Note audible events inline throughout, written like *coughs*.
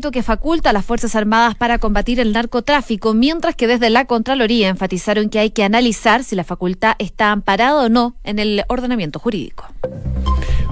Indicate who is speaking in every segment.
Speaker 1: que faculta a las Fuerzas Armadas para combatir el narcotráfico, mientras que desde la Contraloría enfatizaron que hay que analizar si la facultad está amparada o no en el ordenamiento jurídico.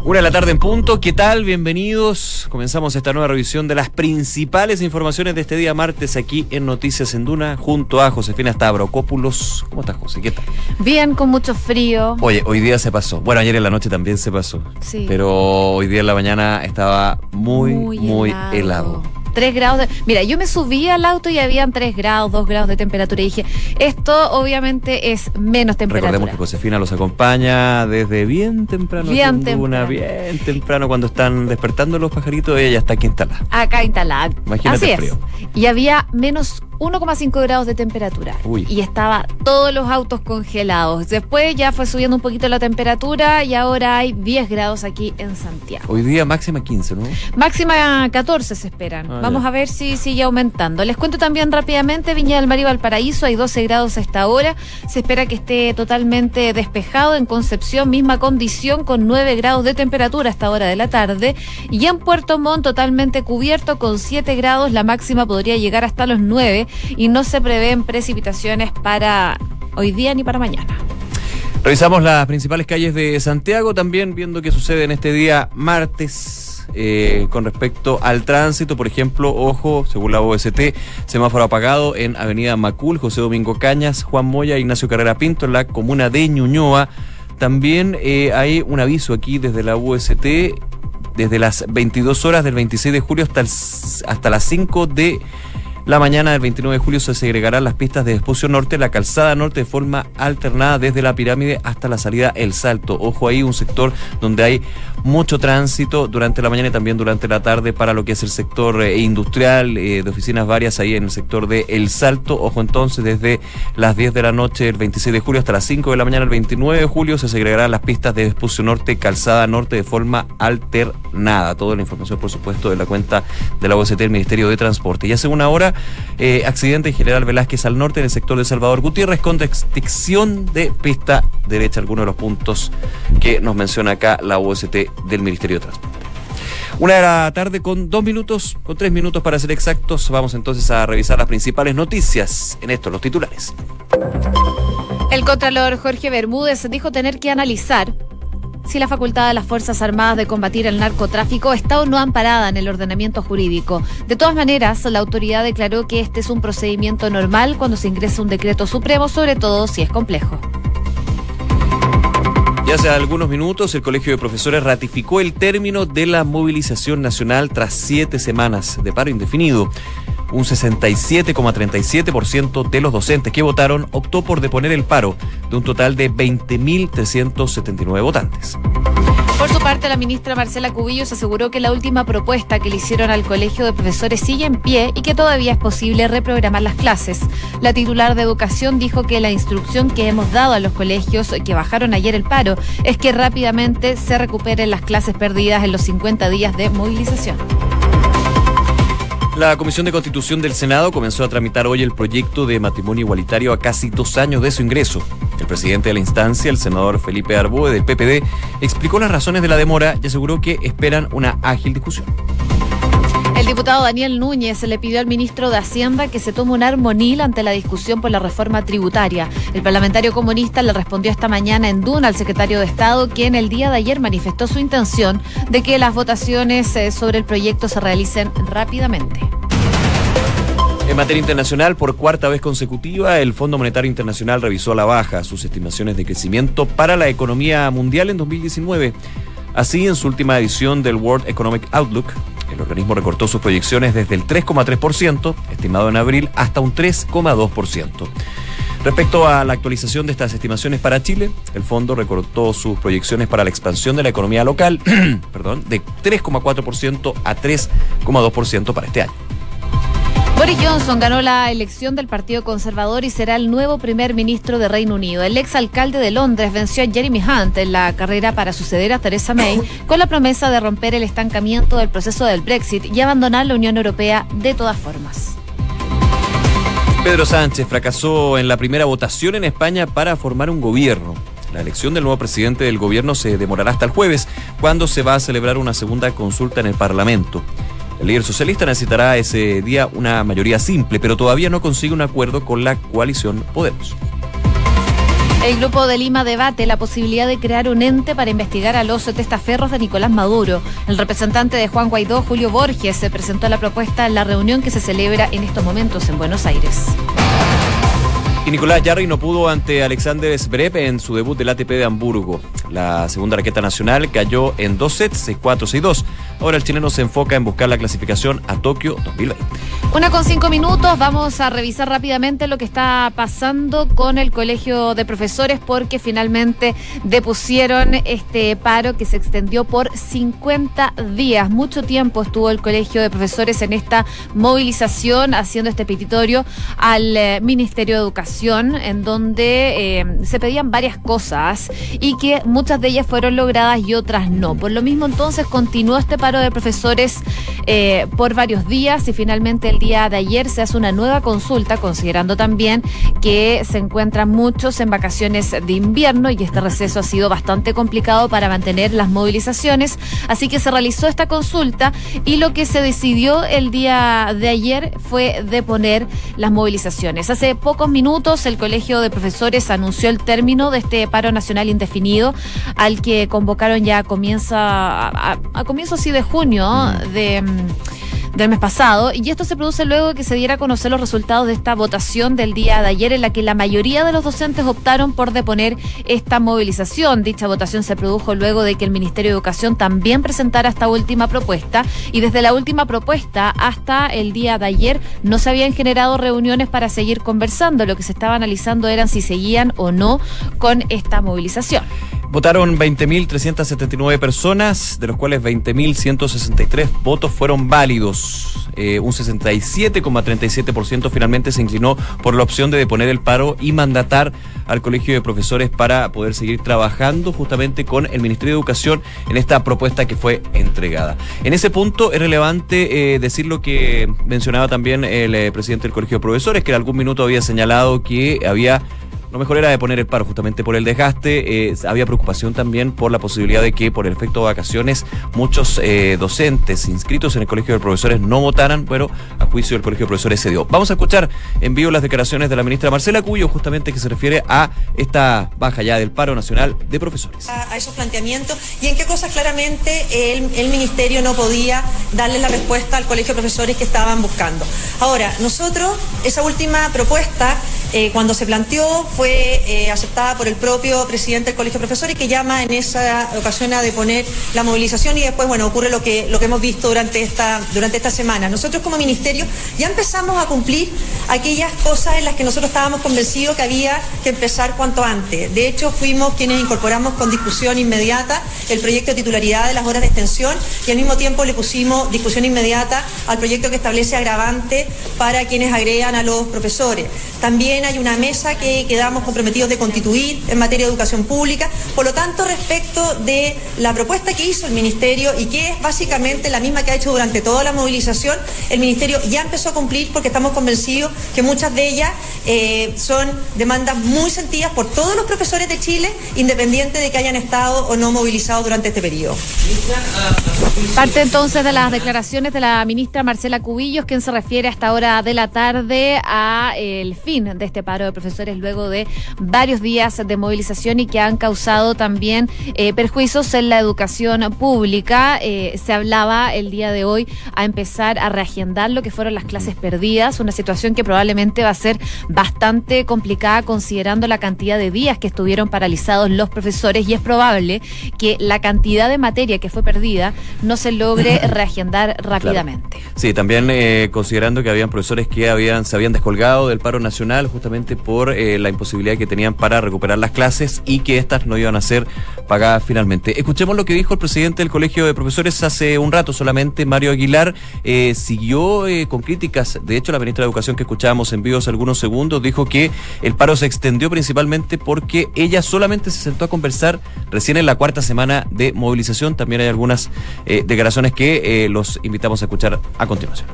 Speaker 2: Una de la tarde en punto, ¿qué tal? Bienvenidos. Comenzamos esta nueva revisión de las principales informaciones de este día martes aquí en Noticias en Duna, junto a Josefina Stavrocópulos. ¿Cómo estás, José? ¿Qué tal?
Speaker 1: Bien, con mucho frío.
Speaker 2: Oye, hoy día se pasó. Bueno, ayer en la noche también se pasó.
Speaker 1: Sí.
Speaker 2: Pero hoy día en la mañana estaba muy, muy, helado.
Speaker 1: 3 grados. De, mira, yo me subí al auto y habían 3 grados, 2 grados de temperatura y dije, esto obviamente es menos temperatura.
Speaker 2: Recordemos que Josefina los acompaña desde bien temprano.
Speaker 1: Bien
Speaker 2: temprano. bien temprano cuando están despertando los pajaritos, ella está aquí instalada.
Speaker 1: Acá instalada.
Speaker 2: Imagínate
Speaker 1: Así
Speaker 2: el frío.
Speaker 1: Es. Y había menos 1,5 grados de temperatura.
Speaker 2: Uy.
Speaker 1: Y estaba todos los autos congelados. Después ya fue subiendo un poquito la temperatura y ahora hay 10 grados aquí en Santiago.
Speaker 2: Hoy día máxima 15, ¿no?
Speaker 1: Máxima 14 se esperan.
Speaker 2: Ah,
Speaker 1: Vamos
Speaker 2: ya.
Speaker 1: a ver si sigue aumentando. Les cuento también rápidamente, Viña del Mar y Valparaíso, hay 12 grados a esta hora. Se espera que esté totalmente despejado. En Concepción, misma condición, con 9 grados de temperatura a esta hora de la tarde. Y en Puerto Montt, totalmente cubierto, con 7 grados. La máxima podría llegar hasta los 9 y no se prevén precipitaciones para hoy día ni para mañana.
Speaker 2: Revisamos las principales calles de Santiago también, viendo qué sucede en este día martes. eh, con respecto al tránsito, por ejemplo, ojo, según la OST, semáforo apagado en Avenida Macul, José Domingo Cañas, Juan Moya, Ignacio Carrera Pinto, en la comuna de Ñuñoa. También eh, hay un aviso aquí desde la UST, desde las 22 horas del 26 de julio hasta, hasta las 5 de la mañana del 29 de julio se segregarán las pistas de Espucio Norte, la calzada norte de forma alternada desde la pirámide hasta la salida El Salto. Ojo ahí, un sector donde hay mucho tránsito durante la mañana y también durante la tarde para lo que es el sector eh, industrial, eh, de oficinas varias ahí en el sector de El Salto. Ojo entonces, desde las 10 de la noche el 26 de julio hasta las 5 de la mañana el 29 de julio se segregarán las pistas de Espucio Norte, calzada norte de forma alternada. Toda la información, por supuesto, de la cuenta de la OST del Ministerio de Transporte. Y hace una hora, eh, accidente en General Velázquez al norte en el sector de Salvador Gutiérrez con restricción de pista derecha, algunos de los puntos que nos menciona acá la OST del Ministerio de Transporte. Una de la tarde con dos minutos, con tres minutos para ser exactos. Vamos entonces a revisar las principales noticias en estos, los titulares.
Speaker 1: El Contralor Jorge Bermúdez dijo tener que analizar si la facultad de las Fuerzas Armadas de combatir el narcotráfico está o no amparada en el ordenamiento jurídico. De todas maneras, la autoridad declaró que este es un procedimiento normal cuando se ingresa un decreto supremo, sobre todo si es complejo.
Speaker 2: Ya hace algunos minutos, el Colegio de Profesores ratificó el término de la movilización nacional tras siete semanas de paro indefinido. Un 67,37% de los docentes que votaron optó por deponer el paro, de un total de 20.379 votantes.
Speaker 1: Por su parte, la ministra Marcela Cubillos aseguró que la última propuesta que le hicieron al Colegio de Profesores sigue en pie y que todavía es posible reprogramar las clases. La titular de Educación dijo que la instrucción que hemos dado a los colegios que bajaron ayer el paro es que rápidamente se recuperen las clases perdidas en los 50 días de movilización.
Speaker 2: La Comisión de Constitución del Senado comenzó a tramitar hoy el proyecto de matrimonio igualitario a casi dos años de su ingreso. El presidente de la instancia, el senador Felipe Arboe del PPD, explicó las razones de la demora y aseguró que esperan una ágil discusión.
Speaker 1: Diputado Daniel Núñez le pidió al ministro de Hacienda que se tome un armonil ante la discusión por la reforma tributaria. El parlamentario comunista le respondió esta mañana en Duna al secretario de Estado, quien el día de ayer manifestó su intención de que las votaciones eh, sobre el proyecto se realicen rápidamente.
Speaker 2: En materia internacional, por cuarta vez consecutiva, el Fondo Monetario Internacional revisó a la baja sus estimaciones de crecimiento para la economía mundial en 2019. Así, en su última edición del World Economic Outlook, el organismo recortó sus proyecciones desde el 3,3%, estimado en abril, hasta un 3,2%. Respecto a la actualización de estas estimaciones para Chile, el fondo recortó sus proyecciones para la expansión de la economía local *clears throat* perdón, de 3,4% a 3,2% para este año.
Speaker 1: Boris Johnson ganó la elección del Partido Conservador y será el nuevo primer ministro de Reino Unido. El exalcalde de Londres venció a Jeremy Hunt en la carrera para suceder a Theresa May con la promesa de romper el estancamiento del proceso del Brexit y abandonar la Unión Europea de todas formas.
Speaker 2: Pedro Sánchez fracasó en la primera votación en España para formar un gobierno. La elección del nuevo presidente del gobierno se demorará hasta el jueves, cuando se va a celebrar una segunda consulta en el Parlamento. El líder socialista necesitará ese día una mayoría simple, pero todavía no consigue un acuerdo con la coalición Podemos.
Speaker 1: El Grupo de Lima debate la posibilidad de crear un ente para investigar a los testaferros de Nicolás Maduro. El representante de Juan Guaidó, Julio Borges, se presentó la propuesta en la reunión que se celebra en estos momentos en Buenos Aires.
Speaker 2: Y Nicolás Jarry no pudo ante Alexander Zverev en su debut del ATP de Hamburgo. La segunda raqueta nacional cayó en dos sets, 6-4, 6-2. Ahora el chileno se enfoca en buscar la clasificación a Tokio 2020.
Speaker 1: Una con cinco minutos, vamos a revisar rápidamente lo que está pasando con el Colegio de Profesores porque finalmente depusieron este paro que se extendió por 50 días. Mucho tiempo estuvo el Colegio de Profesores en esta movilización haciendo este petitorio al eh, Ministerio de Educación en donde eh, se pedían varias cosas y que muchas de ellas fueron logradas y otras no. Por lo mismo entonces continuó este paro de profesores eh, por varios días y finalmente el día de ayer se hace una nueva consulta considerando también que se encuentran muchos en vacaciones de invierno y este receso ha sido bastante complicado para mantener las movilizaciones. Así que se realizó esta consulta y lo que se decidió el día de ayer fue deponer las movilizaciones. Hace pocos minutos el Colegio de Profesores anunció el término de este paro nacional indefinido al que convocaron ya comienza a, a, comienzos de junio de del mes pasado, y esto se produce luego de que se diera a conocer los resultados de esta votación del día de ayer, en la que la mayoría de los docentes optaron por deponer esta movilización. Dicha votación se produjo luego de que el Ministerio de Educación también presentara esta última propuesta, y desde la última propuesta hasta el día de ayer no se habían generado reuniones para seguir conversando. Lo que se estaba analizando eran si seguían o no con esta movilización.
Speaker 2: Votaron 20.379 personas, de los cuales 20.163 votos fueron válidos. Eh, un 67,37% finalmente se inclinó por la opción de deponer el paro y mandatar al Colegio de Profesores para poder seguir trabajando justamente con el Ministerio de Educación en esta propuesta que fue entregada. En ese punto es relevante eh, decir lo que mencionaba también el eh, presidente del Colegio de Profesores, que en algún minuto había señalado que había lo mejor era de poner el paro justamente por el desgaste. Eh, había preocupación también por la posibilidad de que por el efecto de vacaciones muchos eh, docentes inscritos en el Colegio de Profesores no votaran, pero a juicio del Colegio de Profesores se dio. Vamos a escuchar en vivo las declaraciones de la ministra Marcela Cuyo, justamente que se refiere a esta baja ya del paro nacional de profesores.
Speaker 3: A, esos planteamientos y en qué cosas claramente el, Ministerio no podía darle la respuesta al Colegio de Profesores que estaban buscando. Ahora, nosotros, esa última propuesta, eh, cuando se planteó, fue eh, aceptada por el propio presidente del Colegio de Profesores que llama en esa ocasión a deponer la movilización y después, bueno, ocurre lo que, lo que hemos visto durante esta, durante esta semana. Nosotros como ministerio ya empezamos a cumplir aquellas cosas en las que nosotros estábamos convencidos que había que empezar cuanto antes. De hecho, fuimos quienes incorporamos con discusión inmediata el proyecto de titularidad de las horas de extensión y al mismo tiempo le pusimos discusión inmediata al proyecto que establece agravante para quienes agregan a los profesores. También hay una mesa que queda comprometidos de constituir en materia de educación pública. Por lo tanto, respecto de la propuesta que hizo el Ministerio y que es básicamente la misma que ha hecho durante toda la movilización, el Ministerio ya empezó a cumplir porque estamos convencidos que muchas de ellas eh, son demandas muy sentidas por todos los profesores de Chile, independiente de que hayan estado o no movilizados durante este periodo.
Speaker 1: Parte entonces de las declaraciones de la ministra Marcela Cubillos, quien se refiere a esta hora de la tarde a el fin de este paro de profesores luego de varios días de movilización y que han causado también eh, perjuicios en la educación pública. Eh, se hablaba el día de hoy a empezar a reagendar lo que fueron las clases perdidas, una situación que probablemente va a ser bastante complicada considerando la cantidad de días que estuvieron paralizados los profesores y es probable que la cantidad de materia que fue perdida no se logre *laughs* reagendar rápidamente.
Speaker 2: Sí, también eh, considerando que habían profesores que habían se habían descolgado del paro nacional justamente por la imposibilidad posibilidad que tenían para recuperar las clases y que estas no iban a ser pagadas finalmente. Escuchemos lo que dijo el presidente del Colegio de Profesores hace un rato solamente, Mario Aguilar, eh, siguió eh, con críticas. De hecho, la ministra de Educación que escuchábamos en vivo algunos segundos dijo que el paro se extendió principalmente porque ella solamente se sentó a conversar recién en la cuarta semana de movilización. También hay algunas eh, declaraciones que los invitamos a escuchar a continuación.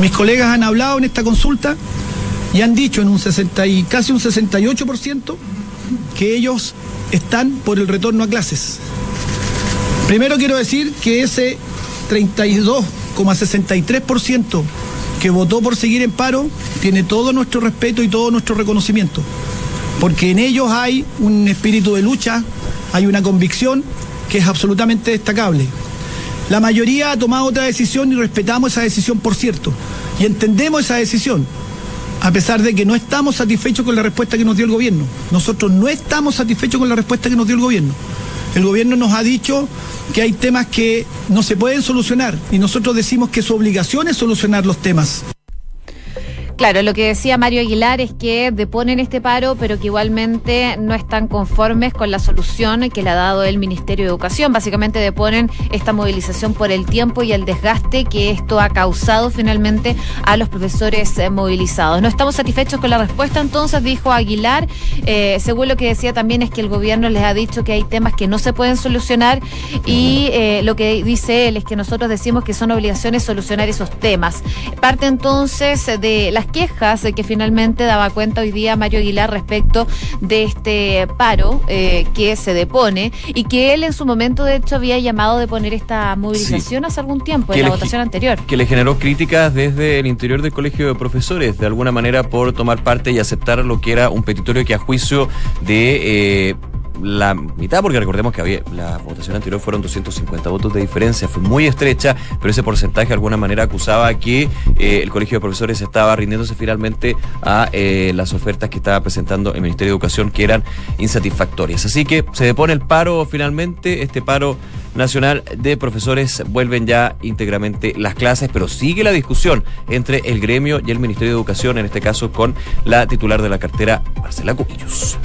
Speaker 4: Mis colegas han hablado en esta consulta y han dicho en un 60 y casi un 68% que ellos están por el retorno a clases. Primero quiero decir que ese 32 63% que votó por seguir en paro tiene todo nuestro respeto y todo nuestro reconocimiento, porque en ellos hay un espíritu de lucha, hay una convicción que es absolutamente destacable. La mayoría ha tomado otra decisión y respetamos esa decisión, por cierto, y entendemos esa decisión, a pesar de que no estamos satisfechos con la respuesta que nos dio el gobierno. Nosotros no estamos satisfechos con la respuesta que nos dio el gobierno. El gobierno nos ha dicho que hay temas que no se pueden solucionar y nosotros decimos que su obligación es solucionar los temas.
Speaker 1: Claro, lo que decía Mario Aguilar es que deponen este paro, pero que igualmente no están conformes con la solución que le ha dado el Ministerio de Educación. Básicamente deponen esta movilización por el tiempo y el desgaste que esto ha causado finalmente a los profesores eh, movilizados. No estamos satisfechos con la respuesta, entonces, dijo Aguilar. Eh, según lo que decía también es que el gobierno les ha dicho que hay temas que no se pueden solucionar y eh, lo que dice él es que nosotros decimos que son obligaciones solucionar esos temas. Parte entonces de las quejas de que finalmente daba cuenta hoy día Mario Aguilar respecto de este paro eh, que se depone y que él en su momento de hecho había llamado de poner esta movilización hace algún tiempo, en la votación anterior.
Speaker 2: Que le generó críticas desde el interior del colegio de profesores, de alguna manera por tomar parte y aceptar lo que era un petitorio que a juicio de... Eh, la mitad, porque recordemos que había la votación anterior fueron 250 votos de diferencia, fue muy estrecha, pero ese porcentaje de alguna manera acusaba que eh, el Colegio de Profesores estaba rindiéndose finalmente a eh, las ofertas que estaba presentando el Ministerio de Educación, que eran insatisfactorias. Así que se depone el paro finalmente, este paro nacional de profesores vuelven ya íntegramente las clases, pero sigue la discusión entre el gremio y el Ministerio de Educación, en este caso con la titular de la cartera, Marcela Cuquillos.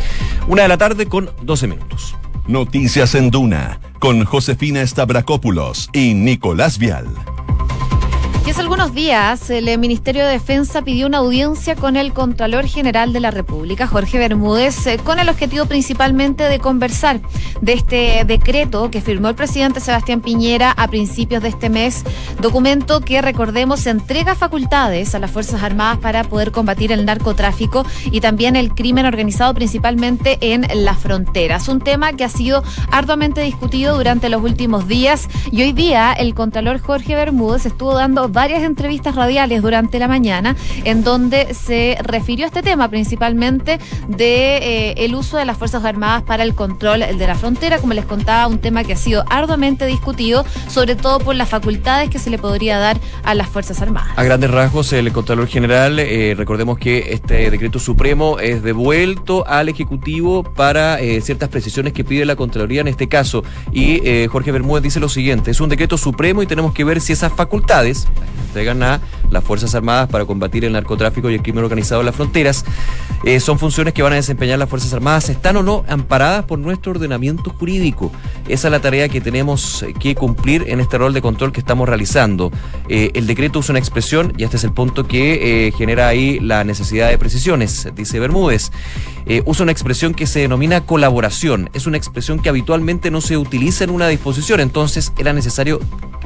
Speaker 2: Una de la tarde con 12 minutos.
Speaker 5: Noticias en Duna con Josefina Stavrakopoulos y Nicolás Vial.
Speaker 1: Y hace algunos días el Ministerio de Defensa pidió una audiencia con el Contralor General de la República, Jorge Bermúdez, eh, con el objetivo principalmente de conversar de este decreto que firmó el presidente Sebastián Piñera a principios de este mes, documento que recordemos entrega facultades a las Fuerzas Armadas para poder combatir el narcotráfico y también el crimen organizado principalmente en las fronteras. Un tema que ha sido arduamente discutido durante los últimos días y hoy día el Contralor Jorge Bermúdez estuvo dando varias entrevistas radiales durante la mañana en donde se refirió a este tema principalmente de eh, el uso de las Fuerzas Armadas para el control de la frontera, como les contaba, un tema que ha sido arduamente discutido, sobre todo por las facultades que se le podría dar a las Fuerzas Armadas.
Speaker 2: A grandes rasgos, el Contralor General, eh, recordemos que este decreto supremo es devuelto al Ejecutivo para eh, ciertas precisiones que pide la Contraloría en este caso. Y Jorge Bermúdez dice lo siguiente, es un decreto supremo y tenemos que ver si esas facultades, entregan a las Fuerzas Armadas para combatir el narcotráfico y el crimen organizado en las fronteras. Eh, son funciones que van a desempeñar las Fuerzas Armadas, están o no amparadas por nuestro ordenamiento jurídico. Esa es la tarea que tenemos que cumplir en este rol de control que estamos realizando. Eh, el decreto usa una expresión, y este es el punto que eh, genera ahí la necesidad de precisiones, dice Bermúdez. usa una expresión que se denomina colaboración. Es una expresión que habitualmente no se utiliza en una disposición, entonces era necesario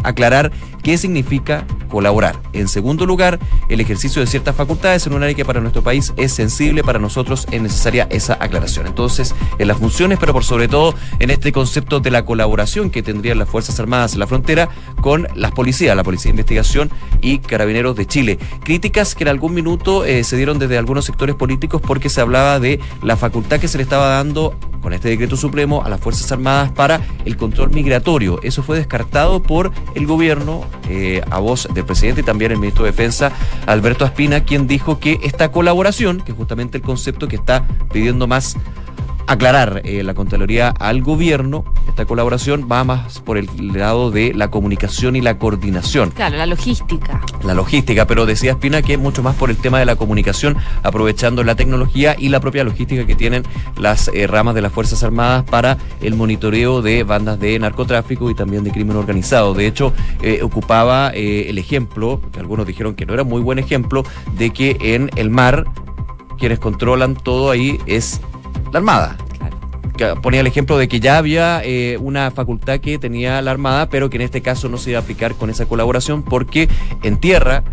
Speaker 2: aclarar qué significa colaborar. En segundo lugar, el ejercicio de ciertas facultades en un área que para nuestro país es sensible, para nosotros es necesaria esa aclaración. Entonces, en las funciones, pero por sobre todo en este concepto de la colaboración que tendrían las Fuerzas Armadas en la frontera con las policías, la Policía de Investigación y Carabineros de Chile. Críticas que en algún minuto eh, se dieron desde algunos sectores políticos porque se hablaba de la facultad que se le estaba dando con este decreto supremo a las Fuerzas Armadas para el control migratorio. Eso fue descartado por el gobierno eh, a voz del presidente y también el ministro de Defensa, Alberto Aspina, quien dijo que esta colaboración, que es justamente el concepto que está pidiendo más aclarar eh, la Contraloría al gobierno, esta colaboración va más por el lado de la comunicación y la coordinación.
Speaker 1: Claro, la logística.
Speaker 2: La logística, pero decía Espina que es mucho más por el tema de la comunicación, aprovechando la tecnología y la propia logística que tienen las eh, ramas de las Fuerzas Armadas para el monitoreo de bandas de narcotráfico y también de crimen organizado. De hecho, eh, ocupaba el ejemplo, que algunos dijeron que no era muy buen ejemplo, de que en el mar quienes controlan todo ahí es la Armada. ponía el ejemplo de que ya había eh, una facultad que tenía la Armada, pero que en este caso no se iba a aplicar con esa colaboración porque en tierra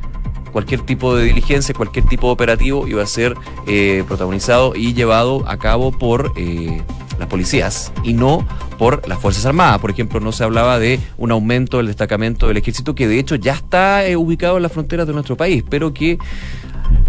Speaker 2: cualquier tipo de diligencia, cualquier tipo de operativo iba a ser eh, protagonizado y llevado a cabo por eh, las policías y no por las Fuerzas Armadas. Por ejemplo, no se hablaba de un aumento del destacamento del ejército, que de hecho ya está eh, ubicado en las fronteras de nuestro país, pero que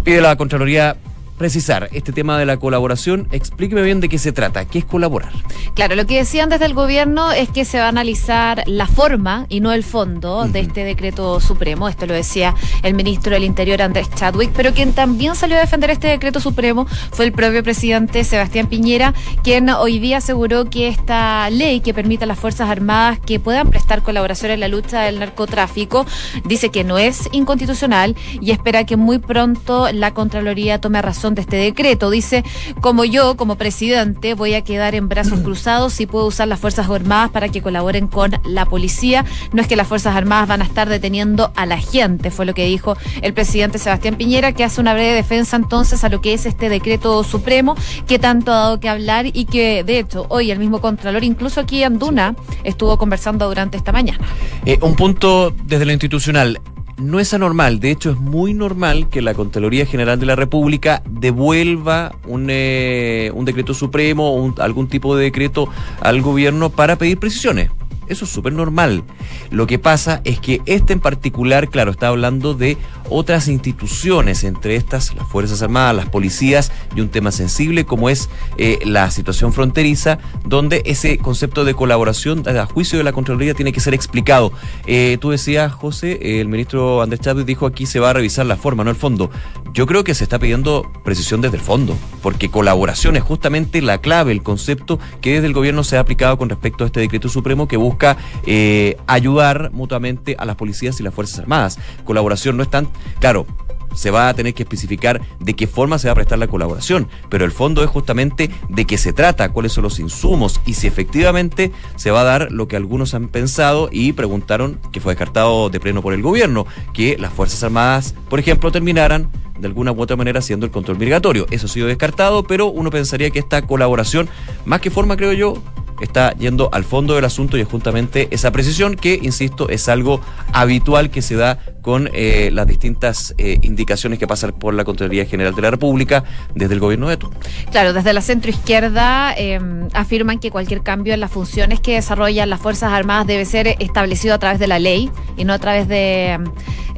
Speaker 2: pide la Contraloría precisar este tema de la colaboración. Explíqueme bien de qué se trata, qué es colaborar.
Speaker 1: Claro, lo que decían desde el gobierno es que se va a analizar la forma y no el fondo de este decreto supremo. Esto lo decía el ministro del Interior, Andrés Chadwick, pero quien también salió a defender este decreto supremo fue el propio presidente Sebastián Piñera, quien hoy día aseguró que esta ley que permite a las Fuerzas Armadas que puedan prestar colaboración en la lucha del narcotráfico, dice que no es inconstitucional y espera que muy pronto la Contraloría tome razón de este decreto. Dice, como yo, como presidente, voy a quedar en brazos *clears throat* cruzados si puedo usar las Fuerzas Armadas para que colaboren con la policía. No es que las Fuerzas Armadas van a estar deteniendo a la gente, fue lo que dijo el presidente Sebastián Piñera, que hace una breve defensa entonces a lo que es este decreto supremo, que tanto ha dado que hablar y que, de hecho, hoy el mismo Contralor, incluso aquí en Duna, estuvo conversando durante esta mañana.
Speaker 2: Eh, un punto desde lo institucional no es anormal, de hecho es muy normal que la Contraloría General de la República devuelva un, eh, un decreto supremo o algún tipo de decreto al gobierno para pedir precisiones. Eso es súper normal. Lo que pasa es que este en particular, claro, está hablando de otras instituciones, entre estas las Fuerzas Armadas, las policías y un tema sensible como es eh, la situación fronteriza, donde ese concepto de colaboración a juicio de la Contraloría tiene que ser explicado. Eh, tú decías, José, el ministro Andrés Chávez dijo aquí se va a revisar la forma, no el fondo. Yo creo que se está pidiendo precisión desde el fondo, porque colaboración es justamente la clave, el concepto que desde el gobierno se ha aplicado con respecto a este decreto supremo que busca eh, ayudar mutuamente a las policías y las Fuerzas Armadas. Colaboración no es tan, claro, se va a tener que especificar de qué forma se va a prestar la colaboración, pero el fondo es justamente de qué se trata, cuáles son los insumos y si efectivamente se va a dar lo que algunos han pensado y preguntaron, que fue descartado de pleno por el gobierno, que las Fuerzas Armadas, por ejemplo, terminaran de alguna u otra manera haciendo el control migratorio. Eso ha sido descartado, pero uno pensaría que esta colaboración, más que forma, creo yo, está yendo al fondo del asunto y es justamente esa precisión que, insisto, es algo habitual que se da con eh, las distintas eh, indicaciones que pasan por la Contraloría General de la República desde el gobierno de Turno.
Speaker 1: Claro, desde la centroizquierda eh, afirman que cualquier cambio en las funciones que desarrollan las Fuerzas Armadas debe ser establecido a través de la ley y no a través de...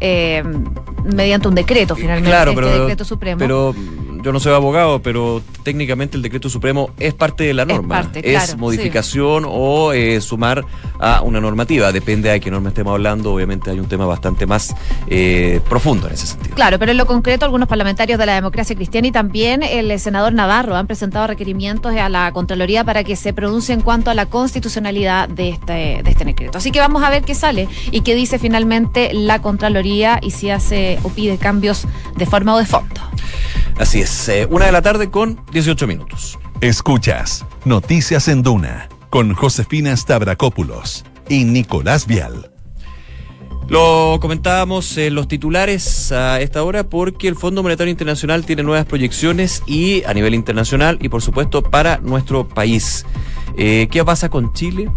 Speaker 1: Eh, mediante un decreto, finalmente,
Speaker 2: claro,
Speaker 1: este decreto supremo.
Speaker 2: Pero yo no soy abogado, pero técnicamente el decreto supremo es parte de la norma.
Speaker 1: Es, parte,
Speaker 2: es modificación o eh, sumar a una normativa. Depende de qué norma estemos hablando. Obviamente hay un tema bastante más eh, profundo en ese sentido.
Speaker 1: Claro, pero en lo concreto algunos parlamentarios de la democracia cristiana y también el senador Navarro han presentado requerimientos a la Contraloría para que se pronuncie en cuanto a la constitucionalidad de este, de este decreto. Así que vamos a ver qué sale y qué dice finalmente la Contraloría y si hace o pide cambios de forma o de fondo.
Speaker 2: Así es, eh, una de la tarde con 18 minutos.
Speaker 5: Escuchas Noticias en Duna con Josefina Stavrakopoulos y Nicolás Vial.
Speaker 2: Lo comentábamos en los titulares a esta hora porque el Fondo Monetario Internacional tiene nuevas proyecciones y a nivel internacional y por supuesto para nuestro país. Eh, ¿Qué pasa con Chile?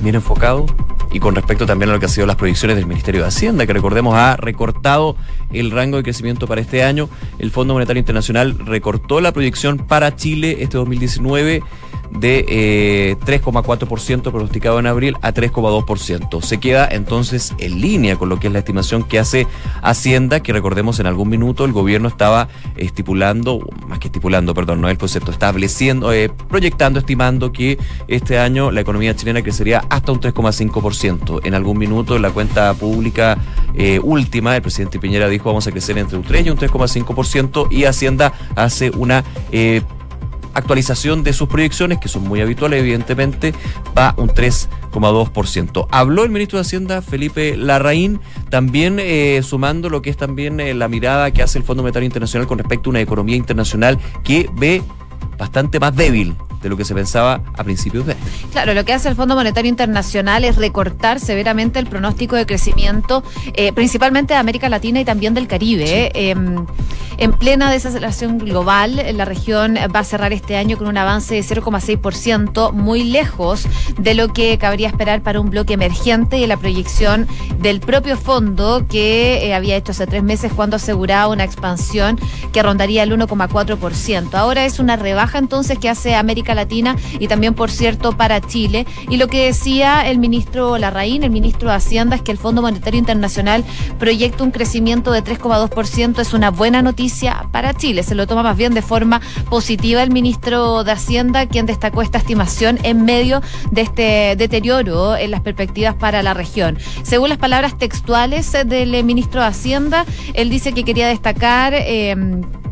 Speaker 2: Bien enfocado y con respecto también a lo que han sido las proyecciones del Ministerio de Hacienda, que recordemos ha recortado el rango de crecimiento para este año. El Fondo Monetario Internacional recortó la proyección para Chile este 2019 de eh, 3,4% pronosticado en abril a 3,2%. Se queda entonces en línea con lo que es la estimación que hace Hacienda, que recordemos en algún minuto el gobierno estaba estipulando, más que estipulando, perdón, no es el concepto, estableciendo, eh, proyectando, estimando que este año la economía chilena crecería hasta un 3,5%. En algún minuto en la cuenta pública eh, última, el presidente Piñera dijo vamos a crecer entre un 3 y un 3,5% y Hacienda hace una... Eh, actualización de sus proyecciones, que son muy habituales, evidentemente, va un 3,2%. Habló el ministro de Hacienda, Felipe Larraín, también eh, sumando lo que es también eh, la mirada que hace el Fondo Monetario Internacional con respecto a una economía internacional que ve bastante más débil de lo que se pensaba a principios de.
Speaker 1: Claro, lo que hace el Fondo Monetario Internacional es recortar severamente el pronóstico de crecimiento, eh, principalmente de América Latina y también del Caribe. Eh. Em, En plena desaceleración global, la región va a cerrar este año con un avance de 0,6%, muy lejos de lo que cabría esperar para un bloque emergente y la proyección del propio fondo que eh, había hecho hace tres meses cuando aseguraba una expansión que rondaría el 1,4%. Ahora es una rebaja entonces que hace América Latina y también, por cierto, para Chile. Y lo que decía el ministro Larraín, el ministro de Hacienda, es que el Fondo Monetario Internacional proyecta un crecimiento de 3,2%. Es una buena noticia para Chile. Se lo toma más bien de forma positiva el ministro de Hacienda, quien destacó esta estimación en medio de este deterioro en las perspectivas para la región. Según las palabras textuales del ministro de Hacienda, él dice que quería destacar eh,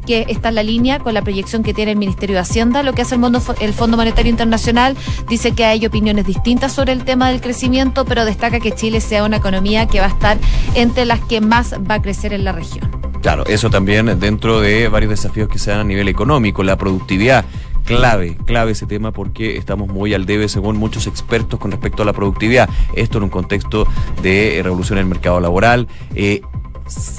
Speaker 1: que está en la línea con la proyección que tiene el Ministerio de Hacienda. Lo que hace el, Fondo, el Fondo Monetario Internacional dice que hay opiniones distintas sobre el tema del crecimiento, pero destaca que Chile sea una economía que va a estar entre las que más va a crecer en la región.
Speaker 2: Claro, eso también dentro de varios desafíos que se dan a nivel económico, la productividad clave, clave ese tema porque estamos muy al debe según muchos expertos con respecto a la productividad. Esto en un contexto de revolución en el mercado laboral. Eh,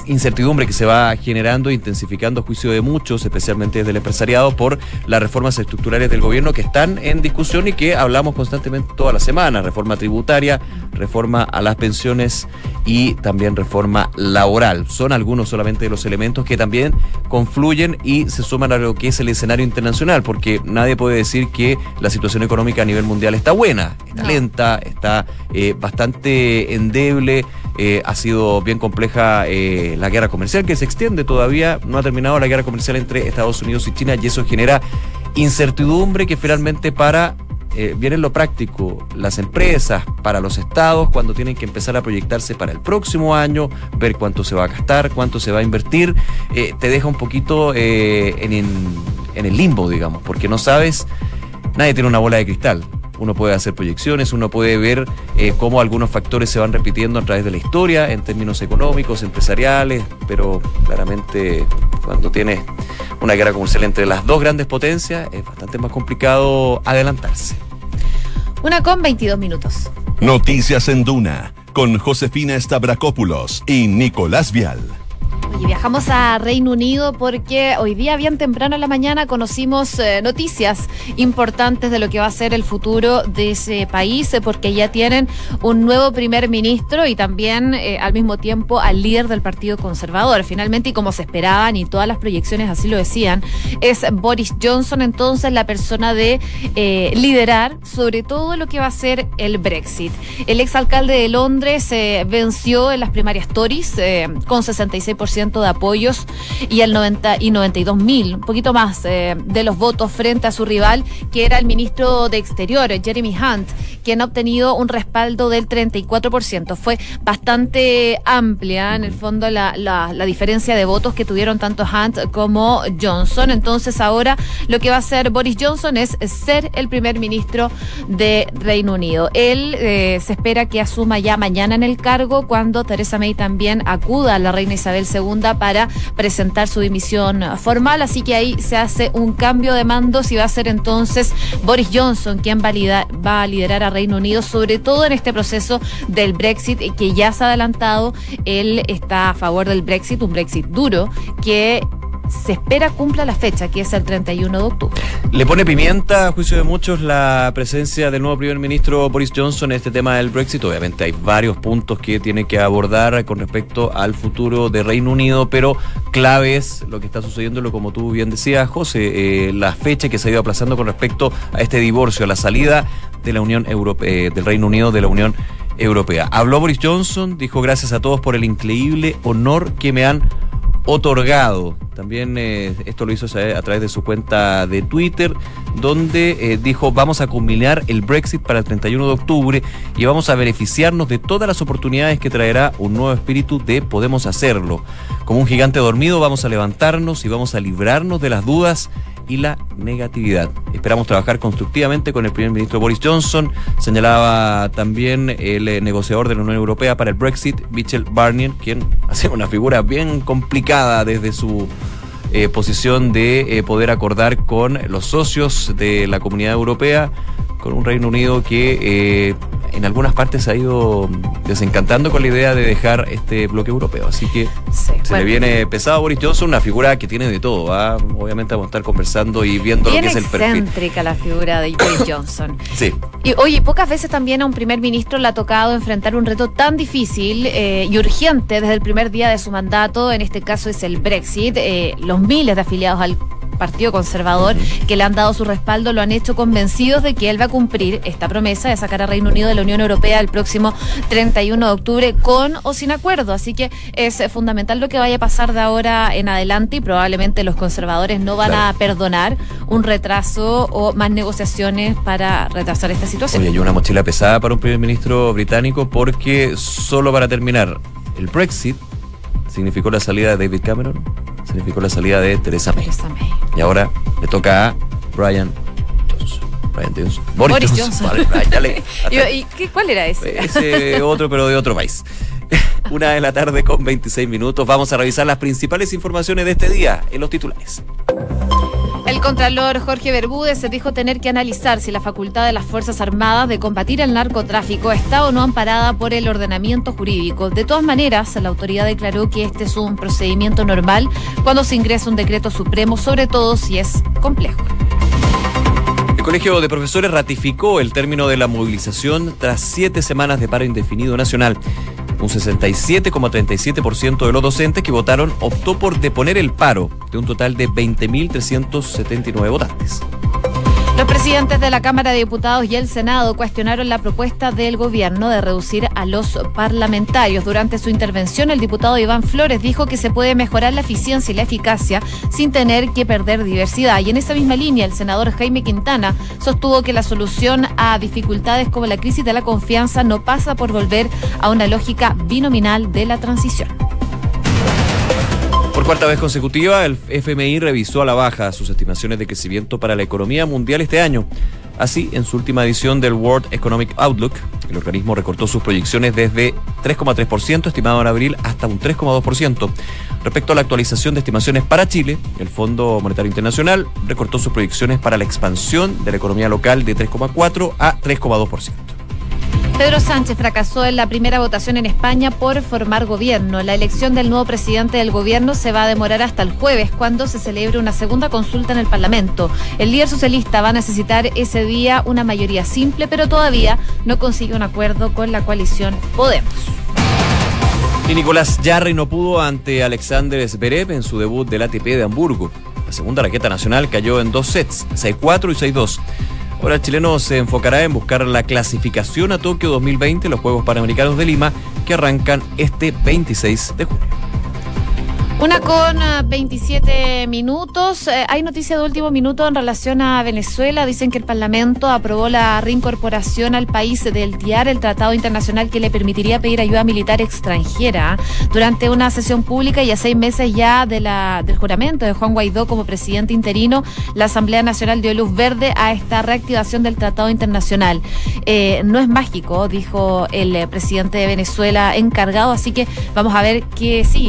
Speaker 2: incertidumbre que se va generando, intensificando a juicio de muchos, especialmente desde el empresariado, por las reformas estructurales del gobierno que están en discusión y que hablamos constantemente toda la semana. Reforma tributaria, reforma a las pensiones y también reforma laboral. Son algunos solamente de los elementos que también confluyen y se suman a lo que es el escenario internacional, porque nadie puede decir que la situación económica a nivel mundial está buena, está lenta, está eh, bastante endeble, eh, ha sido bien compleja. Eh, eh, la guerra comercial que se extiende todavía, no ha terminado la guerra comercial entre Estados Unidos y China y eso genera incertidumbre que finalmente para eh, viene lo práctico, las empresas, para los estados, cuando tienen que empezar a proyectarse para el próximo año, ver cuánto se va a gastar, cuánto se va a invertir, eh, te deja un poquito en, en el limbo, digamos, porque no sabes, nadie tiene una bola de cristal uno puede hacer proyecciones, uno puede ver eh, cómo algunos factores se van repitiendo a través de la historia en términos económicos, empresariales, pero claramente cuando tienes una guerra comercial entre las dos grandes potencias es bastante más complicado adelantarse.
Speaker 1: Una con 22 minutos.
Speaker 5: Noticias en Duna con Josefina Stavrakopoulos y Nicolás Vial.
Speaker 1: Y viajamos a Reino Unido porque hoy día, bien temprano en la mañana, conocimos eh, noticias importantes de lo que va a ser el futuro de ese país, eh, porque ya tienen un nuevo primer ministro y también eh, al mismo tiempo al líder del Partido Conservador. Finalmente, y como se esperaban, y todas las proyecciones así lo decían, es Boris Johnson entonces la persona de liderar sobre todo lo que va a ser el Brexit. El exalcalde de Londres venció en las primarias Tories con 66% de apoyos y el 90 y 92 mil, un poquito más eh, de los votos frente a su rival, que era el ministro de Exteriores, Jeremy Hunt, quien ha obtenido un respaldo del 34%. Fue bastante amplia, en el fondo, la, la, la diferencia de votos que tuvieron tanto Hunt como Johnson. Entonces, ahora lo que va a hacer Boris Johnson es ser el primer ministro de Reino Unido. Él eh, se espera que asuma ya mañana en el cargo cuando Teresa May también acuda a la reina Isabel II para presentar su dimisión formal. Así que ahí se hace un cambio de mandos y va a ser entonces Boris Johnson quien va a liderar a Reino Unido, sobre todo en este proceso del Brexit que ya se ha adelantado. Él está a favor del Brexit, un Brexit duro que se espera cumpla la fecha, que es el 31 de octubre.
Speaker 2: Le pone pimienta, a juicio de muchos, la presencia del nuevo primer ministro Boris Johnson en este tema del Brexit. Obviamente hay varios puntos que tiene que abordar con respecto al futuro de Reino Unido, pero clave es lo que está sucediendo, lo como tú bien decías, José, eh, la fecha que se ha ido aplazando con respecto a este divorcio, a la salida de la Unión Europea, eh, del Reino Unido de la Unión Europea. Habló Boris Johnson, dijo gracias a todos por el increíble honor que me han otorgado. También eh, esto lo hizo a través de su cuenta de Twitter, donde eh, dijo vamos a culminar el Brexit para el 31 de octubre y vamos a beneficiarnos de todas las oportunidades que traerá un nuevo espíritu de podemos hacerlo. Como un gigante dormido vamos a levantarnos y vamos a librarnos de las dudas y la negatividad. Esperamos trabajar constructivamente con el primer ministro Boris Johnson, señalaba también el eh, negociador de la Unión Europea para el Brexit, Michel Barnier, quien *laughs* hace una figura bien complicada desde su eh, posición de eh, poder acordar con los socios de la comunidad europea, con un Reino Unido que en algunas partes se ha ido desencantando con la idea de dejar este bloque europeo. Así que
Speaker 1: Sí,
Speaker 2: se
Speaker 1: bueno.
Speaker 2: le viene pesado a Boris Johnson, una figura que tiene de todo. ¿ah? Obviamente vamos a estar conversando y viendo
Speaker 1: Bien
Speaker 2: lo que es el perfil.
Speaker 1: excéntrica la figura de Boris *coughs* Johnson.
Speaker 2: Sí,
Speaker 1: Y oye, pocas veces también a un primer ministro le ha tocado enfrentar un reto tan difícil eh, y urgente desde el primer día de su mandato, en este caso es el Brexit. Eh, los miles de afiliados al Partido Conservador que le han dado su respaldo lo han hecho convencidos de que él va a cumplir esta promesa de sacar a Reino Unido de la Unión Europea el próximo 31 de octubre con o sin acuerdo. Así que es fundamental lo que vaya a pasar de ahora en adelante y probablemente los conservadores no van
Speaker 2: Claro.
Speaker 1: a perdonar un retraso o más negociaciones para retrasar esta situación.
Speaker 2: Oye, hay una mochila pesada para un primer ministro británico porque solo para terminar, el Brexit significó la salida de David Cameron, significó la salida de Theresa May. Y ahora le toca a Brian Johnson. Brian Johnson. Boris,
Speaker 1: Boris
Speaker 2: Johnson.
Speaker 1: Johnson.
Speaker 2: Vale, Brian, ya le- *laughs* hasta-
Speaker 1: ¿Y, y qué, cuál era ese?
Speaker 2: ese otro, pero de otro país. *laughs* Una de la tarde con 26 minutos. Vamos a revisar las principales informaciones de este día en los titulares.
Speaker 1: El contralor Jorge Bermúdez se dijo tener que analizar si la facultad de las Fuerzas Armadas de combatir el narcotráfico está o no amparada por el ordenamiento jurídico. De todas maneras, la autoridad declaró que este es un procedimiento normal cuando se ingresa un decreto supremo, sobre todo si es complejo.
Speaker 2: El Colegio de Profesores ratificó el término de la movilización tras siete semanas de paro indefinido nacional. Un 67,37% de los docentes que votaron optó por deponer el paro, de un total de 20.379 votantes.
Speaker 1: Los presidentes de la Cámara de Diputados y el Senado cuestionaron la propuesta del gobierno de reducir a los parlamentarios. Durante su intervención, el diputado Iván Flores dijo que se puede mejorar la eficiencia y la eficacia sin tener que perder diversidad. Y en esa misma línea, el senador Jaime Quintana sostuvo que la solución a dificultades como la crisis de la confianza no pasa por volver a una lógica binominal de la transición.
Speaker 2: Por cuarta vez consecutiva, el FMI revisó a la baja sus estimaciones de crecimiento para la economía mundial este año. Así, en su última edición del World Economic Outlook, el organismo recortó sus proyecciones desde 3,3% estimado en abril hasta un 3,2%. Respecto a la actualización de estimaciones para Chile, el Fondo Monetario Internacional recortó sus proyecciones para la expansión de la economía local de 3,4 a 3,2%.
Speaker 1: Pedro Sánchez fracasó en la primera votación en España por formar gobierno. La elección del nuevo presidente del gobierno se va a demorar hasta el jueves, cuando se celebre una segunda consulta en el Parlamento. El líder socialista va a necesitar ese día una mayoría simple, pero todavía no consigue un acuerdo con la coalición Podemos.
Speaker 2: Y Nicolás Jarry no pudo ante Alexander Zverev en su debut del ATP de Hamburgo. La segunda raqueta nacional cayó en dos sets, 6-4 y 6-2. Ahora chileno se enfocará en buscar la clasificación a Tokio 2020, los Juegos Panamericanos de Lima, que arrancan este 26 de junio.
Speaker 1: Una con ah, 27 minutos. Eh, hay noticia de último minuto en relación a Venezuela. Dicen que el Parlamento aprobó la reincorporación al país del TIAR, el tratado internacional que le permitiría pedir ayuda militar extranjera. Durante una sesión pública y a seis meses ya de la, del juramento de Juan Guaidó como presidente interino, la Asamblea Nacional dio luz verde a esta reactivación del tratado internacional. Eh, no es mágico, dijo el eh, presidente de Venezuela encargado, así que vamos a ver qué sigue.